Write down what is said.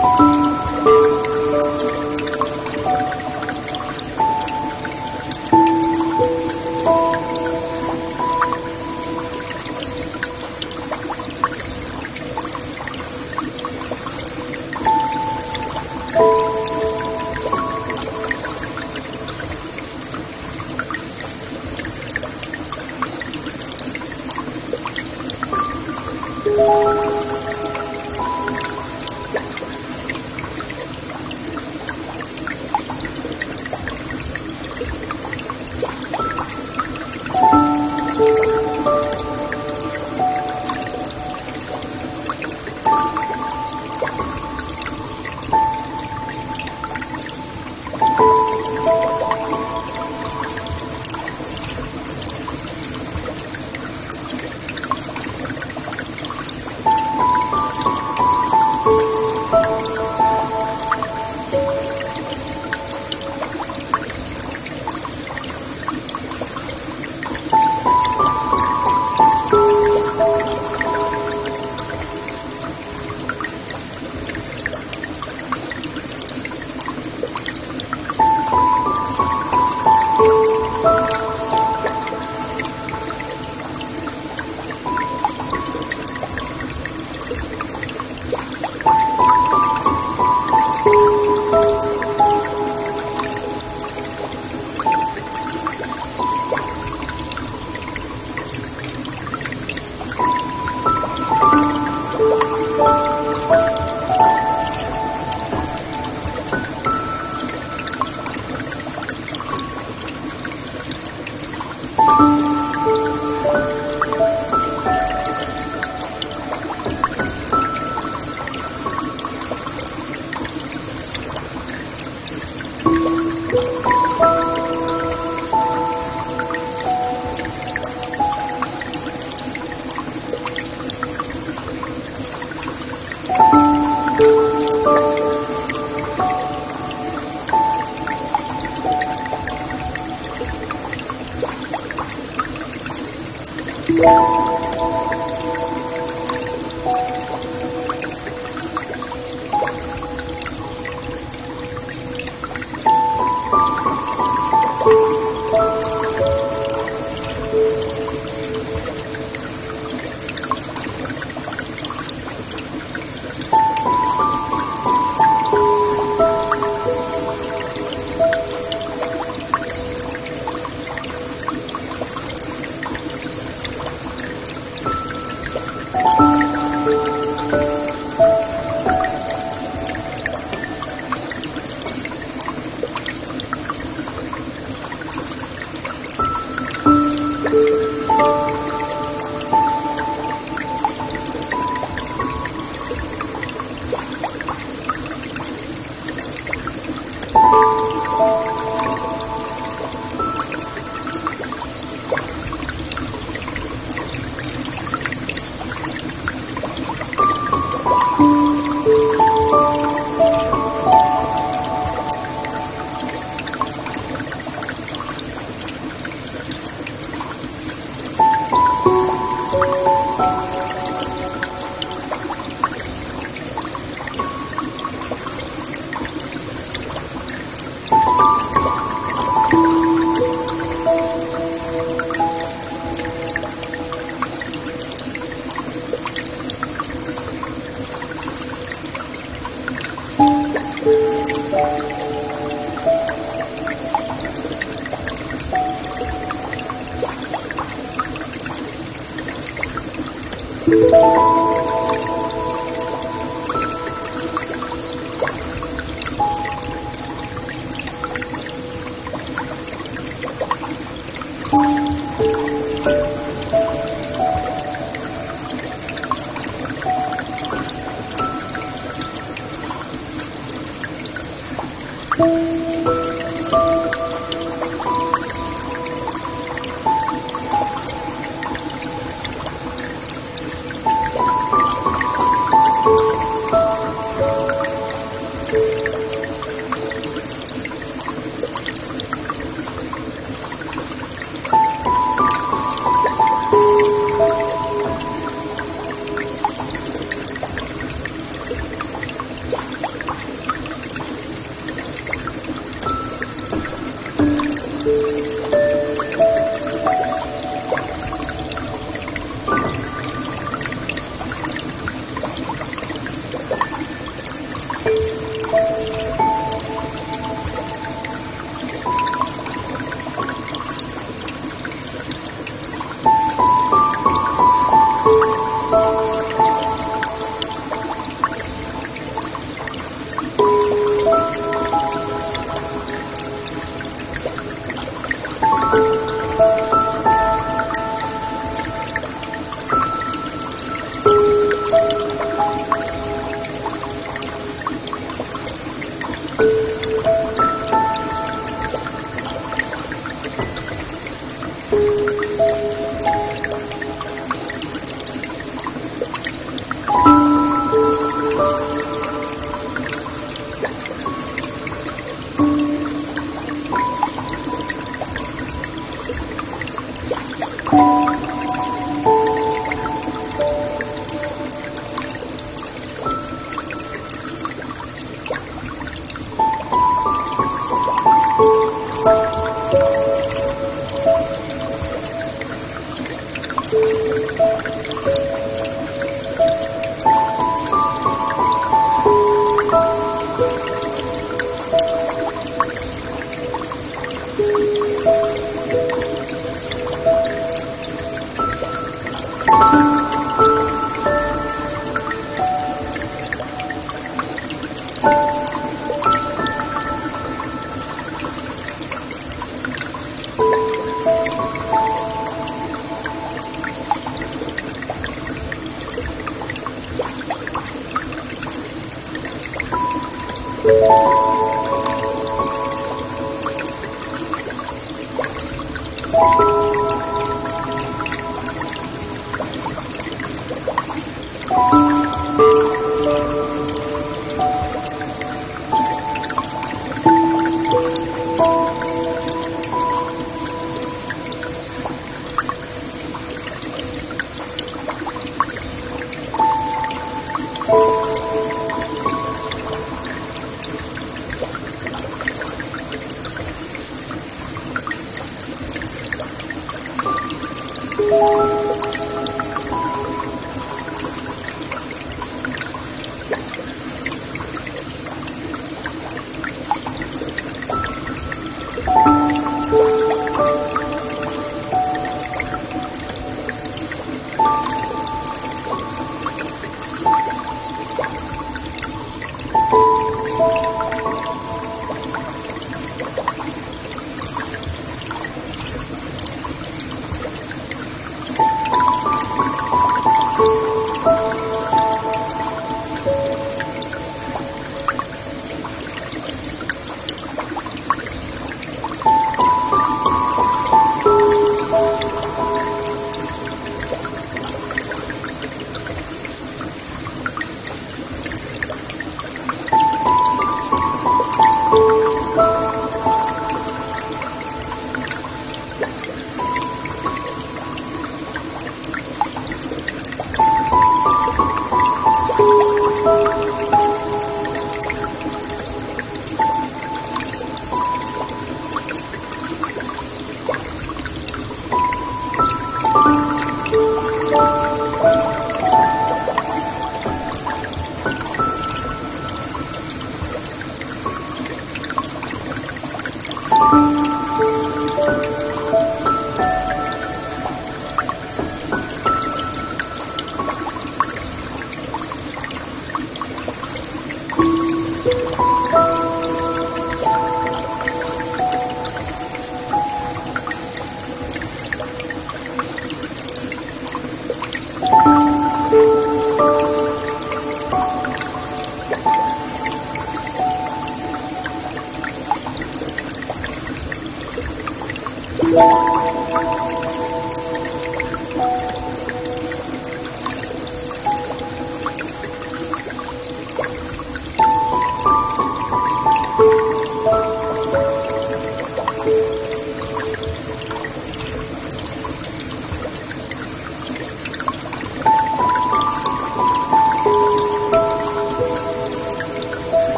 Bye.